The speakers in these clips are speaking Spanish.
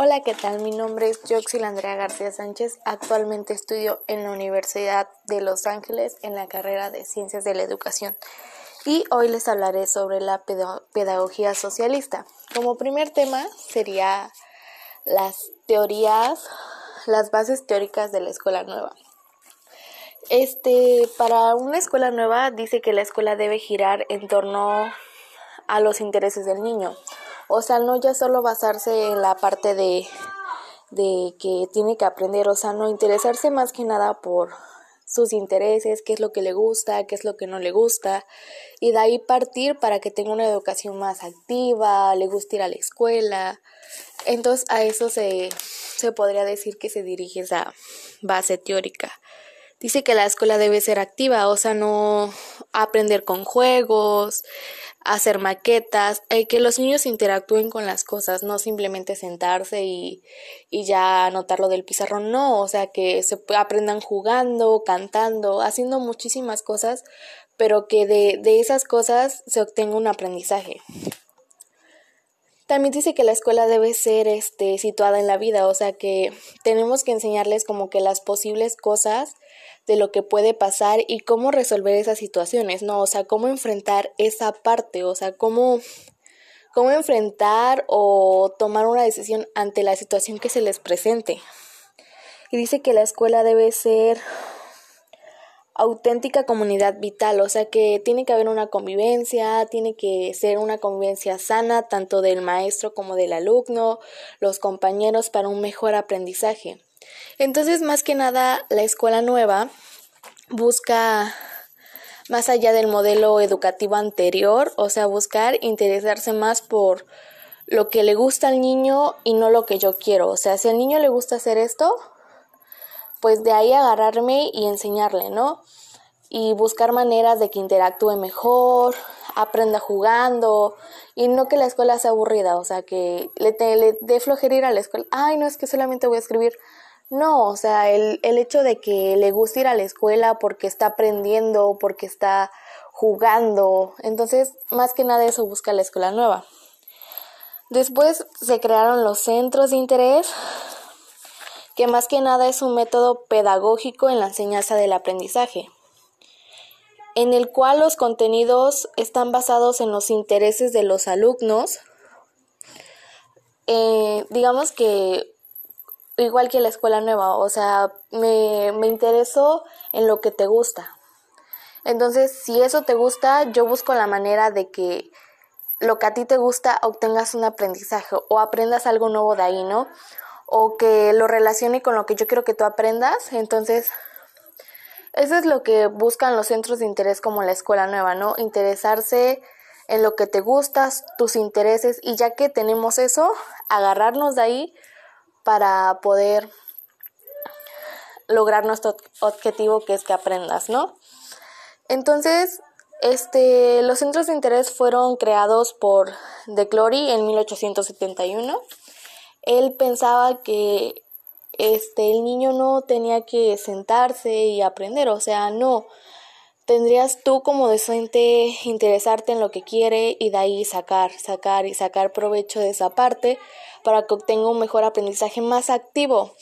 Hola, ¿qué tal? Mi nombre es Joxil Andrea García Sánchez. Actualmente estudio en la Universidad de Los Ángeles en la carrera de Ciencias de la Educación. Y hoy les hablaré sobre la pedagogía socialista. Como primer tema sería las teorías, las bases teóricas de la escuela nueva. Este, para una escuela nueva dice que la escuela debe girar en torno a los intereses del niño o sea, no ya solo basarse en la parte de, de que tiene que aprender, o sea, no interesarse más que nada por sus intereses, qué es lo que le gusta, qué es lo que no le gusta, y de ahí partir para que tenga una educación más activa, le guste ir a la escuela. Entonces a eso se, se podría decir que se dirige esa base teórica. Dice que la escuela debe ser activa, o sea, no aprender con juegos, hacer maquetas, eh, que los niños interactúen con las cosas, no simplemente sentarse y, y ya anotarlo del pizarrón, no, o sea, que se aprendan jugando, cantando, haciendo muchísimas cosas, pero que de, de esas cosas se obtenga un aprendizaje. También dice que la escuela debe ser este, situada en la vida, o sea que tenemos que enseñarles como que las posibles cosas de lo que puede pasar y cómo resolver esas situaciones, ¿no? O sea, cómo enfrentar esa parte, o sea, cómo, cómo enfrentar o tomar una decisión ante la situación que se les presente. Y dice que la escuela debe ser auténtica comunidad vital, o sea que tiene que haber una convivencia, tiene que ser una convivencia sana tanto del maestro como del alumno, los compañeros para un mejor aprendizaje. Entonces, más que nada, la escuela nueva busca más allá del modelo educativo anterior, o sea, buscar interesarse más por lo que le gusta al niño y no lo que yo quiero. O sea, si al niño le gusta hacer esto, pues de ahí agarrarme y enseñarle, ¿no? Y buscar maneras de que interactúe mejor, aprenda jugando y no que la escuela sea aburrida, o sea, que le, le dé flojera ir a la escuela. Ay, no es que solamente voy a escribir. No, o sea, el, el hecho de que le guste ir a la escuela porque está aprendiendo, porque está jugando. Entonces, más que nada eso busca la escuela nueva. Después se crearon los centros de interés, que más que nada es un método pedagógico en la enseñanza del aprendizaje, en el cual los contenidos están basados en los intereses de los alumnos. Eh, digamos que igual que la escuela nueva, o sea, me, me interesó en lo que te gusta. Entonces, si eso te gusta, yo busco la manera de que lo que a ti te gusta obtengas un aprendizaje o aprendas algo nuevo de ahí, ¿no? O que lo relacione con lo que yo quiero que tú aprendas. Entonces, eso es lo que buscan los centros de interés como la escuela nueva, ¿no? Interesarse en lo que te gustas, tus intereses y ya que tenemos eso, agarrarnos de ahí para poder lograr nuestro objetivo que es que aprendas, ¿no? Entonces, este, los centros de interés fueron creados por De Clory en 1871 él pensaba que este el niño no tenía que sentarse y aprender, o sea, no. Tendrías tú como docente interesarte en lo que quiere y de ahí sacar, sacar y sacar provecho de esa parte para que obtenga un mejor aprendizaje más activo.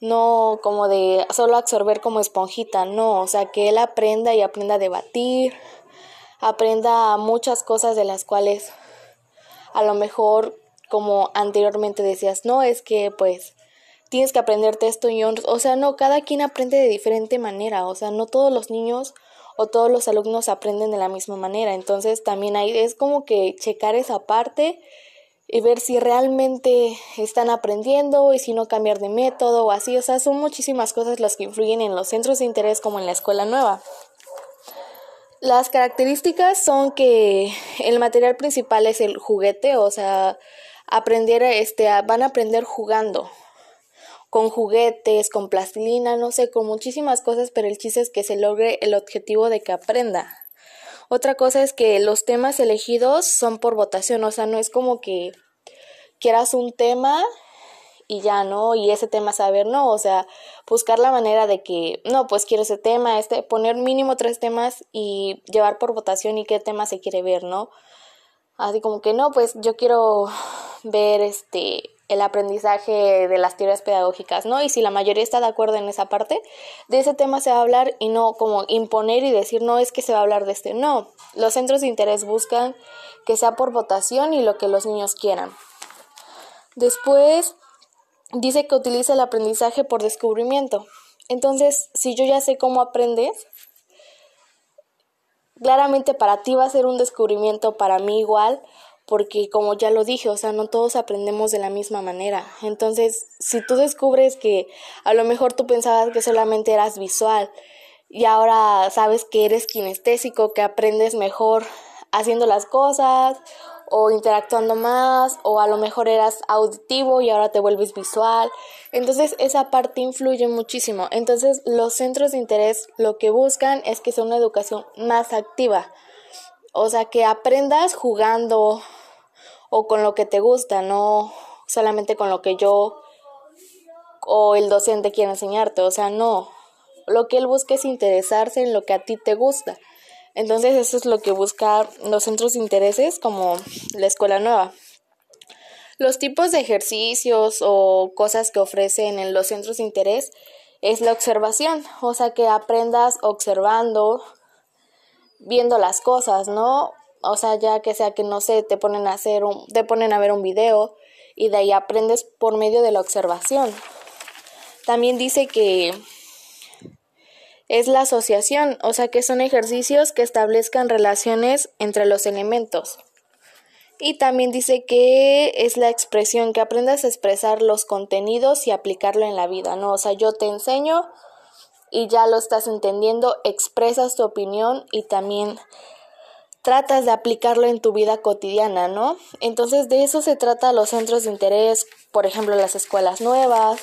No como de solo absorber como esponjita, no, o sea, que él aprenda y aprenda a debatir, aprenda muchas cosas de las cuales a lo mejor como anteriormente decías, no, es que pues tienes que aprenderte esto y o sea, no, cada quien aprende de diferente manera, o sea, no todos los niños o todos los alumnos aprenden de la misma manera, entonces también hay, es como que checar esa parte y ver si realmente están aprendiendo y si no cambiar de método o así, o sea, son muchísimas cosas las que influyen en los centros de interés como en la escuela nueva. Las características son que el material principal es el juguete, o sea, aprender, este, van a aprender jugando, con juguetes, con plastilina, no sé, con muchísimas cosas, pero el chiste es que se logre el objetivo de que aprenda. Otra cosa es que los temas elegidos son por votación, o sea, no es como que quieras un tema y ya, ¿no? Y ese tema saber, no, o sea, buscar la manera de que, no, pues quiero ese tema, este, poner mínimo tres temas y llevar por votación y qué tema se quiere ver, ¿no? Así como que no, pues yo quiero ver este el aprendizaje de las teorías pedagógicas, ¿no? Y si la mayoría está de acuerdo en esa parte, de ese tema se va a hablar y no como imponer y decir, no, es que se va a hablar de este. No, los centros de interés buscan que sea por votación y lo que los niños quieran. Después dice que utiliza el aprendizaje por descubrimiento. Entonces, si yo ya sé cómo aprendes, claramente para ti va a ser un descubrimiento, para mí igual, porque como ya lo dije, o sea, no todos aprendemos de la misma manera. Entonces, si tú descubres que a lo mejor tú pensabas que solamente eras visual y ahora sabes que eres kinestésico, que aprendes mejor haciendo las cosas o interactuando más o a lo mejor eras auditivo y ahora te vuelves visual. Entonces esa parte influye muchísimo. Entonces los centros de interés lo que buscan es que sea una educación más activa. O sea, que aprendas jugando o con lo que te gusta, no solamente con lo que yo o el docente quiere enseñarte. O sea, no. Lo que él busca es interesarse en lo que a ti te gusta. Entonces eso es lo que busca los centros de intereses como la escuela nueva. Los tipos de ejercicios o cosas que ofrecen en los centros de interés es la observación, o sea que aprendas observando, viendo las cosas, ¿no? O sea, ya que sea que no sé, te ponen a hacer un, te ponen a ver un video y de ahí aprendes por medio de la observación. También dice que es la asociación, o sea que son ejercicios que establezcan relaciones entre los elementos. Y también dice que es la expresión, que aprendas a expresar los contenidos y aplicarlo en la vida, ¿no? O sea, yo te enseño y ya lo estás entendiendo, expresas tu opinión y también tratas de aplicarlo en tu vida cotidiana, ¿no? Entonces de eso se trata los centros de interés, por ejemplo, las escuelas nuevas.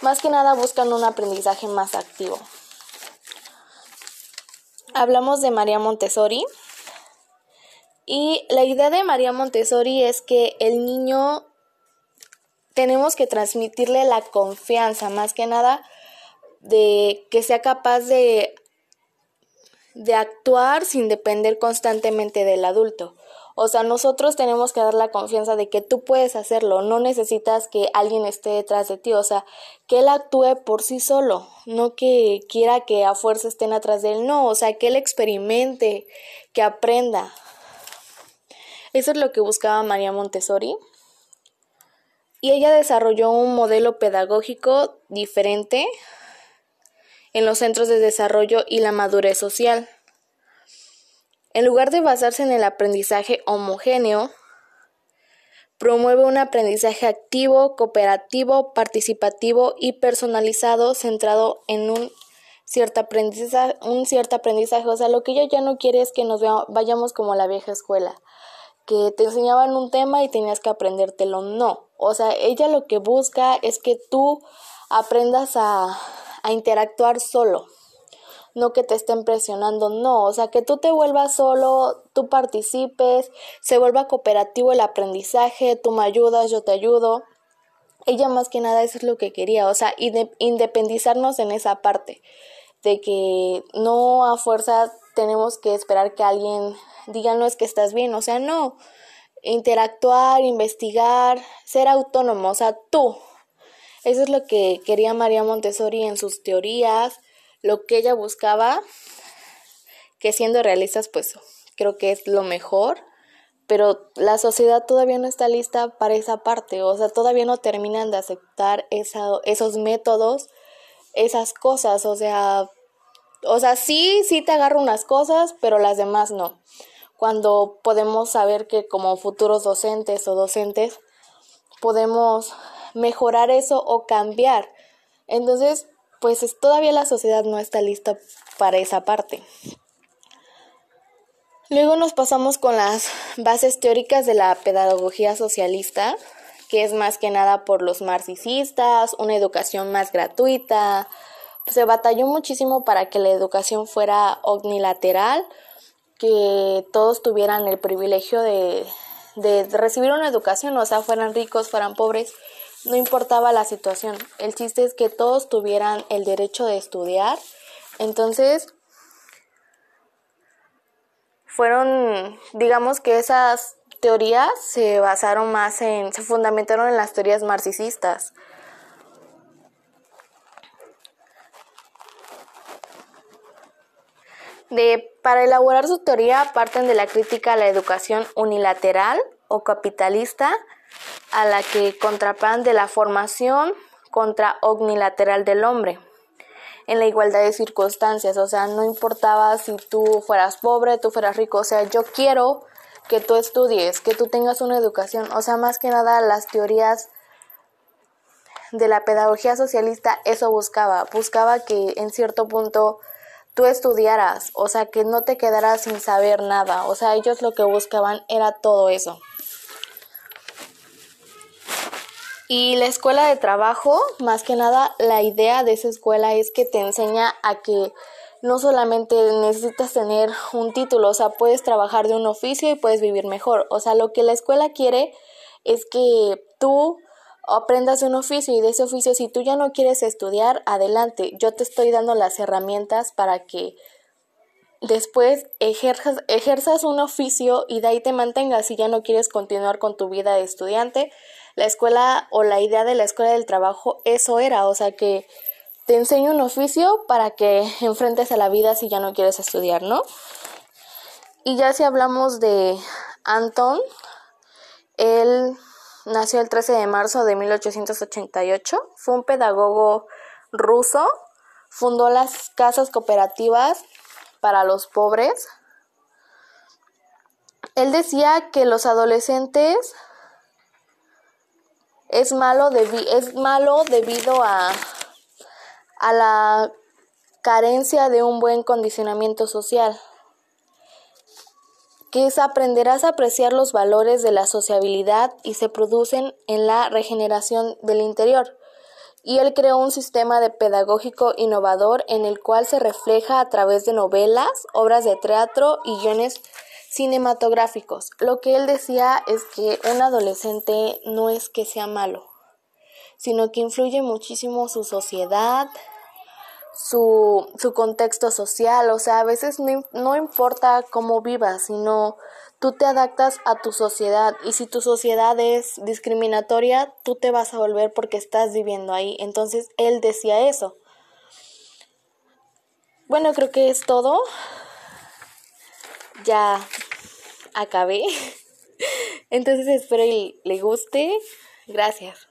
Más que nada buscan un aprendizaje más activo hablamos de María Montessori. Y la idea de María Montessori es que el niño tenemos que transmitirle la confianza, más que nada, de que sea capaz de, de actuar sin depender constantemente del adulto. O sea, nosotros tenemos que dar la confianza de que tú puedes hacerlo, no necesitas que alguien esté detrás de ti, o sea, que él actúe por sí solo, no que quiera que a fuerza estén atrás de él, no, o sea, que él experimente, que aprenda. Eso es lo que buscaba María Montessori. Y ella desarrolló un modelo pedagógico diferente en los centros de desarrollo y la madurez social. En lugar de basarse en el aprendizaje homogéneo, promueve un aprendizaje activo, cooperativo, participativo y personalizado centrado en un cierto aprendizaje, un cierto aprendizaje. O sea, lo que ella ya no quiere es que nos vayamos como la vieja escuela, que te enseñaban un tema y tenías que aprendértelo. No. O sea, ella lo que busca es que tú aprendas a, a interactuar solo no que te estén presionando, no, o sea, que tú te vuelvas solo, tú participes, se vuelva cooperativo el aprendizaje, tú me ayudas, yo te ayudo. Ella más que nada eso es lo que quería, o sea, independizarnos en esa parte, de que no a fuerza tenemos que esperar que alguien diga no es que estás bien, o sea, no, interactuar, investigar, ser autónomo, o sea, tú. Eso es lo que quería María Montessori en sus teorías, lo que ella buscaba, que siendo realistas, pues creo que es lo mejor, pero la sociedad todavía no está lista para esa parte, o sea, todavía no terminan de aceptar esos métodos, esas cosas, o sea, o sea, sí, sí te agarro unas cosas, pero las demás no. Cuando podemos saber que como futuros docentes o docentes podemos mejorar eso o cambiar. Entonces, pues todavía la sociedad no está lista para esa parte. Luego nos pasamos con las bases teóricas de la pedagogía socialista, que es más que nada por los marxistas, una educación más gratuita. Se batalló muchísimo para que la educación fuera omnilateral, que todos tuvieran el privilegio de, de recibir una educación, o sea, fueran ricos, fueran pobres, no importaba la situación. El chiste es que todos tuvieran el derecho de estudiar. Entonces, fueron, digamos que esas teorías se basaron más en, se fundamentaron en las teorías marxistas. De, para elaborar su teoría parten de la crítica a la educación unilateral o capitalista, a la que contrapan de la formación contra omnilateral del hombre en la igualdad de circunstancias, o sea, no importaba si tú fueras pobre, tú fueras rico, o sea, yo quiero que tú estudies, que tú tengas una educación, o sea, más que nada las teorías de la pedagogía socialista eso buscaba, buscaba que en cierto punto tú estudiaras, o sea, que no te quedaras sin saber nada, o sea, ellos lo que buscaban era todo eso. Y la escuela de trabajo, más que nada, la idea de esa escuela es que te enseña a que no solamente necesitas tener un título, o sea, puedes trabajar de un oficio y puedes vivir mejor. O sea, lo que la escuela quiere es que tú aprendas un oficio y de ese oficio, si tú ya no quieres estudiar, adelante. Yo te estoy dando las herramientas para que después ejerzas, ejerzas un oficio y de ahí te mantengas si ya no quieres continuar con tu vida de estudiante la escuela o la idea de la escuela del trabajo eso era, o sea que te enseño un oficio para que enfrentes a la vida si ya no quieres estudiar, ¿no? Y ya si hablamos de Anton, él nació el 13 de marzo de 1888, fue un pedagogo ruso, fundó las casas cooperativas para los pobres. Él decía que los adolescentes es malo, es malo debido a, a la carencia de un buen condicionamiento social, que es aprenderás a apreciar los valores de la sociabilidad y se producen en la regeneración del interior. Y él creó un sistema de pedagógico innovador en el cual se refleja a través de novelas, obras de teatro y guiones cinematográficos. Lo que él decía es que un adolescente no es que sea malo, sino que influye muchísimo su sociedad, su, su contexto social, o sea, a veces no, no importa cómo vivas, sino tú te adaptas a tu sociedad y si tu sociedad es discriminatoria, tú te vas a volver porque estás viviendo ahí. Entonces, él decía eso. Bueno, creo que es todo ya acabé. Entonces espero y le guste. Gracias.